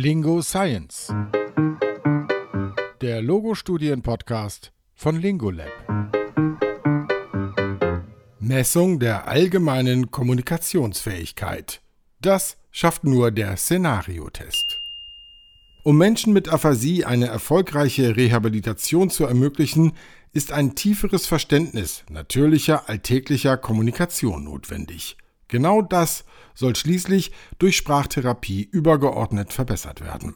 Lingo Science. Der Logo-Studien-Podcast von Lingolab. Messung der allgemeinen Kommunikationsfähigkeit. Das schafft nur der Szenariotest. Um Menschen mit Aphasie eine erfolgreiche Rehabilitation zu ermöglichen, ist ein tieferes Verständnis natürlicher alltäglicher Kommunikation notwendig. Genau das soll schließlich durch Sprachtherapie übergeordnet verbessert werden.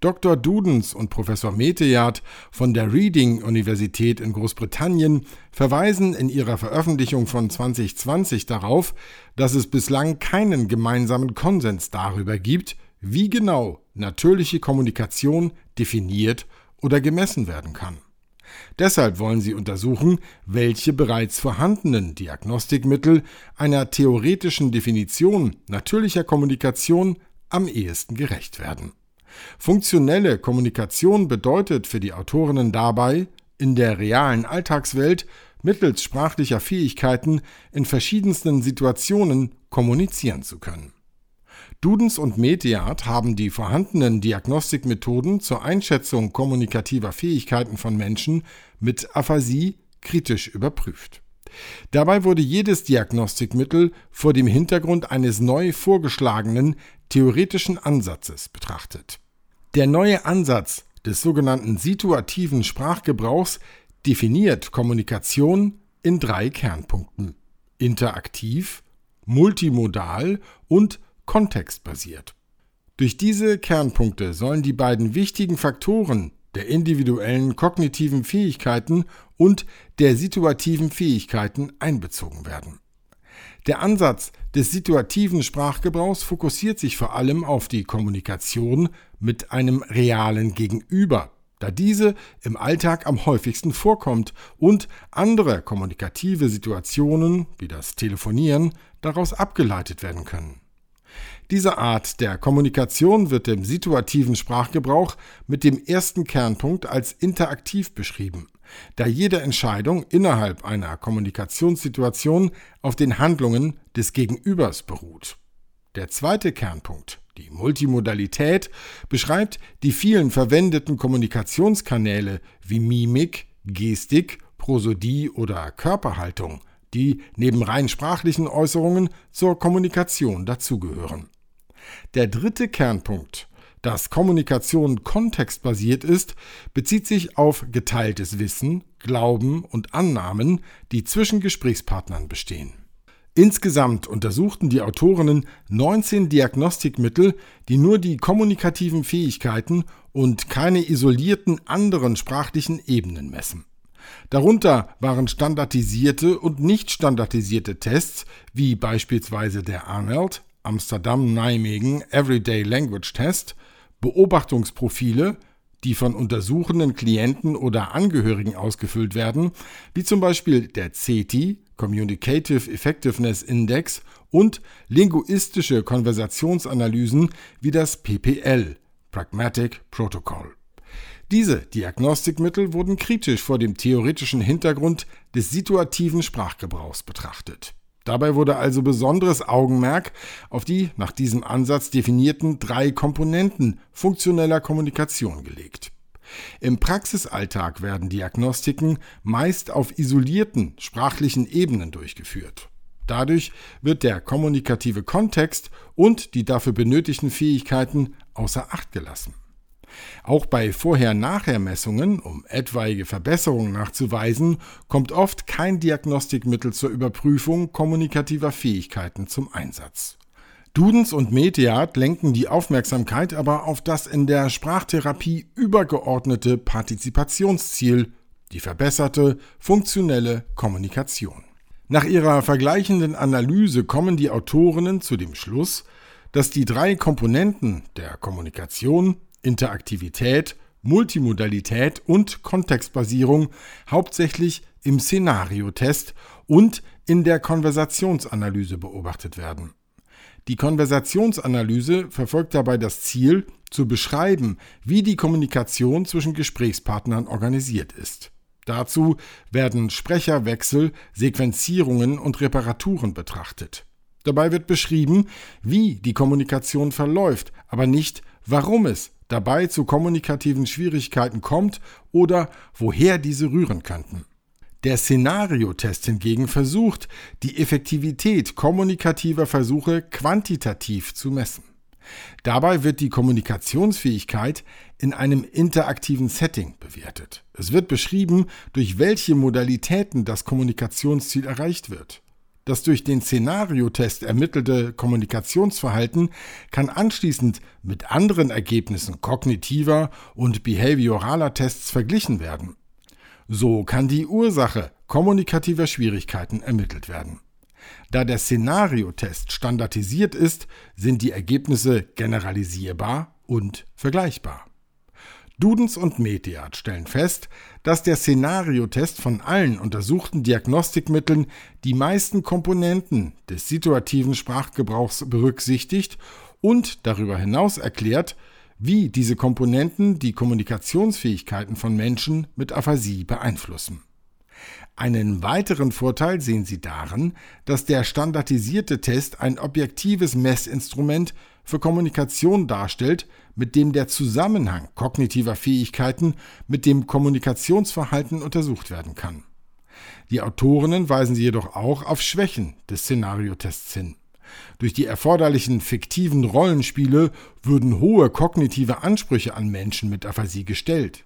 Dr. Dudens und Professor Meteyard von der Reading Universität in Großbritannien verweisen in ihrer Veröffentlichung von 2020 darauf, dass es bislang keinen gemeinsamen Konsens darüber gibt, wie genau natürliche Kommunikation definiert oder gemessen werden kann. Deshalb wollen sie untersuchen, welche bereits vorhandenen Diagnostikmittel einer theoretischen Definition natürlicher Kommunikation am ehesten gerecht werden. Funktionelle Kommunikation bedeutet für die Autorinnen dabei, in der realen Alltagswelt mittels sprachlicher Fähigkeiten in verschiedensten Situationen kommunizieren zu können. Dudens und Mediat haben die vorhandenen Diagnostikmethoden zur Einschätzung kommunikativer Fähigkeiten von Menschen mit Aphasie kritisch überprüft. Dabei wurde jedes Diagnostikmittel vor dem Hintergrund eines neu vorgeschlagenen theoretischen Ansatzes betrachtet. Der neue Ansatz des sogenannten situativen Sprachgebrauchs definiert Kommunikation in drei Kernpunkten interaktiv, multimodal und kontextbasiert. Durch diese Kernpunkte sollen die beiden wichtigen Faktoren der individuellen kognitiven Fähigkeiten und der situativen Fähigkeiten einbezogen werden. Der Ansatz des situativen Sprachgebrauchs fokussiert sich vor allem auf die Kommunikation mit einem realen Gegenüber, da diese im Alltag am häufigsten vorkommt und andere kommunikative Situationen wie das Telefonieren daraus abgeleitet werden können. Diese Art der Kommunikation wird im situativen Sprachgebrauch mit dem ersten Kernpunkt als interaktiv beschrieben, da jede Entscheidung innerhalb einer Kommunikationssituation auf den Handlungen des Gegenübers beruht. Der zweite Kernpunkt, die Multimodalität, beschreibt die vielen verwendeten Kommunikationskanäle wie Mimik, Gestik, Prosodie oder Körperhaltung, die neben rein sprachlichen Äußerungen zur Kommunikation dazugehören. Der dritte Kernpunkt, dass Kommunikation kontextbasiert ist, bezieht sich auf geteiltes Wissen, Glauben und Annahmen, die zwischen Gesprächspartnern bestehen. Insgesamt untersuchten die Autorinnen 19 Diagnostikmittel, die nur die kommunikativen Fähigkeiten und keine isolierten anderen sprachlichen Ebenen messen. Darunter waren standardisierte und nicht standardisierte Tests, wie beispielsweise der Arnold, Amsterdam-Nijmegen Everyday Language Test, Beobachtungsprofile, die von untersuchenden Klienten oder Angehörigen ausgefüllt werden, wie zum Beispiel der CETI, Communicative Effectiveness Index, und linguistische Konversationsanalysen wie das PPL, Pragmatic Protocol. Diese Diagnostikmittel wurden kritisch vor dem theoretischen Hintergrund des situativen Sprachgebrauchs betrachtet. Dabei wurde also besonderes Augenmerk auf die nach diesem Ansatz definierten drei Komponenten funktioneller Kommunikation gelegt. Im Praxisalltag werden Diagnostiken meist auf isolierten sprachlichen Ebenen durchgeführt. Dadurch wird der kommunikative Kontext und die dafür benötigten Fähigkeiten außer Acht gelassen. Auch bei Vorher-Nachher-Messungen, um etwaige Verbesserungen nachzuweisen, kommt oft kein Diagnostikmittel zur Überprüfung kommunikativer Fähigkeiten zum Einsatz. Dudens und Meteat lenken die Aufmerksamkeit aber auf das in der Sprachtherapie übergeordnete Partizipationsziel, die verbesserte funktionelle Kommunikation. Nach ihrer vergleichenden Analyse kommen die Autorinnen zu dem Schluss, dass die drei Komponenten der Kommunikation Interaktivität, Multimodalität und Kontextbasierung hauptsächlich im Szenariotest und in der Konversationsanalyse beobachtet werden. Die Konversationsanalyse verfolgt dabei das Ziel, zu beschreiben, wie die Kommunikation zwischen Gesprächspartnern organisiert ist. Dazu werden Sprecherwechsel, Sequenzierungen und Reparaturen betrachtet. Dabei wird beschrieben, wie die Kommunikation verläuft, aber nicht, warum es dabei zu kommunikativen Schwierigkeiten kommt oder woher diese rühren könnten. Der Szenariotest hingegen versucht, die Effektivität kommunikativer Versuche quantitativ zu messen. Dabei wird die Kommunikationsfähigkeit in einem interaktiven Setting bewertet. Es wird beschrieben, durch welche Modalitäten das Kommunikationsziel erreicht wird. Das durch den Szenariotest ermittelte Kommunikationsverhalten kann anschließend mit anderen Ergebnissen kognitiver und behavioraler Tests verglichen werden. So kann die Ursache kommunikativer Schwierigkeiten ermittelt werden. Da der Szenariotest standardisiert ist, sind die Ergebnisse generalisierbar und vergleichbar. Dudens und Mediat stellen fest, dass der Szenariotest von allen untersuchten Diagnostikmitteln die meisten Komponenten des situativen Sprachgebrauchs berücksichtigt und darüber hinaus erklärt, wie diese Komponenten die Kommunikationsfähigkeiten von Menschen mit Aphasie beeinflussen. Einen weiteren Vorteil sehen Sie darin, dass der standardisierte Test ein objektives Messinstrument für Kommunikation darstellt, mit dem der Zusammenhang kognitiver Fähigkeiten mit dem Kommunikationsverhalten untersucht werden kann. Die Autorinnen weisen sie jedoch auch auf Schwächen des Szenariotests hin. Durch die erforderlichen fiktiven Rollenspiele würden hohe kognitive Ansprüche an Menschen mit Aphasie gestellt.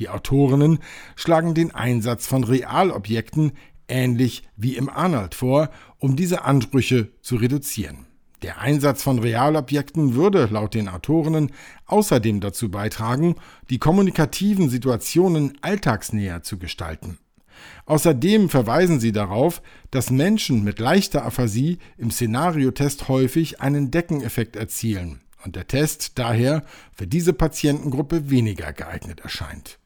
Die Autorinnen schlagen den Einsatz von Realobjekten ähnlich wie im Arnold vor, um diese Ansprüche zu reduzieren. Der Einsatz von Realobjekten würde laut den Autorinnen außerdem dazu beitragen, die kommunikativen Situationen alltagsnäher zu gestalten. Außerdem verweisen sie darauf, dass Menschen mit leichter Aphasie im Szenariotest häufig einen Deckeneffekt erzielen und der Test daher für diese Patientengruppe weniger geeignet erscheint.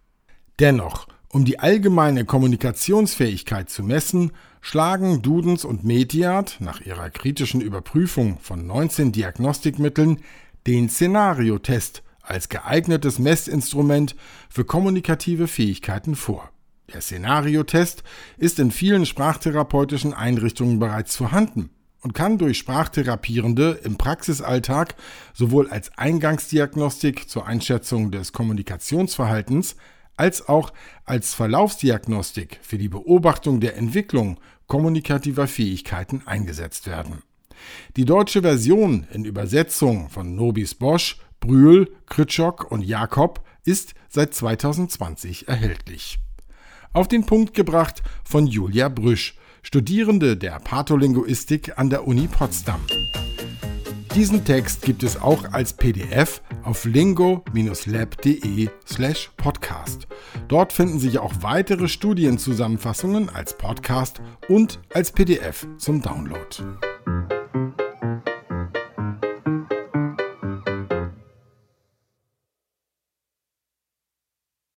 Dennoch, um die allgemeine Kommunikationsfähigkeit zu messen, schlagen Dudens und Mediat nach ihrer kritischen Überprüfung von 19 Diagnostikmitteln den Szenariotest als geeignetes Messinstrument für kommunikative Fähigkeiten vor. Der Szenariotest ist in vielen sprachtherapeutischen Einrichtungen bereits vorhanden und kann durch Sprachtherapierende im Praxisalltag sowohl als Eingangsdiagnostik zur Einschätzung des Kommunikationsverhaltens als auch als Verlaufsdiagnostik für die Beobachtung der Entwicklung kommunikativer Fähigkeiten eingesetzt werden. Die deutsche Version in Übersetzung von Nobis Bosch, Brühl, Kritschok und Jakob ist seit 2020 erhältlich. Auf den Punkt gebracht von Julia Brüsch, Studierende der Patholinguistik an der Uni Potsdam. Diesen Text gibt es auch als PDF auf lingo-lab.de slash podcast. Dort finden sich auch weitere Studienzusammenfassungen als Podcast und als PDF zum Download.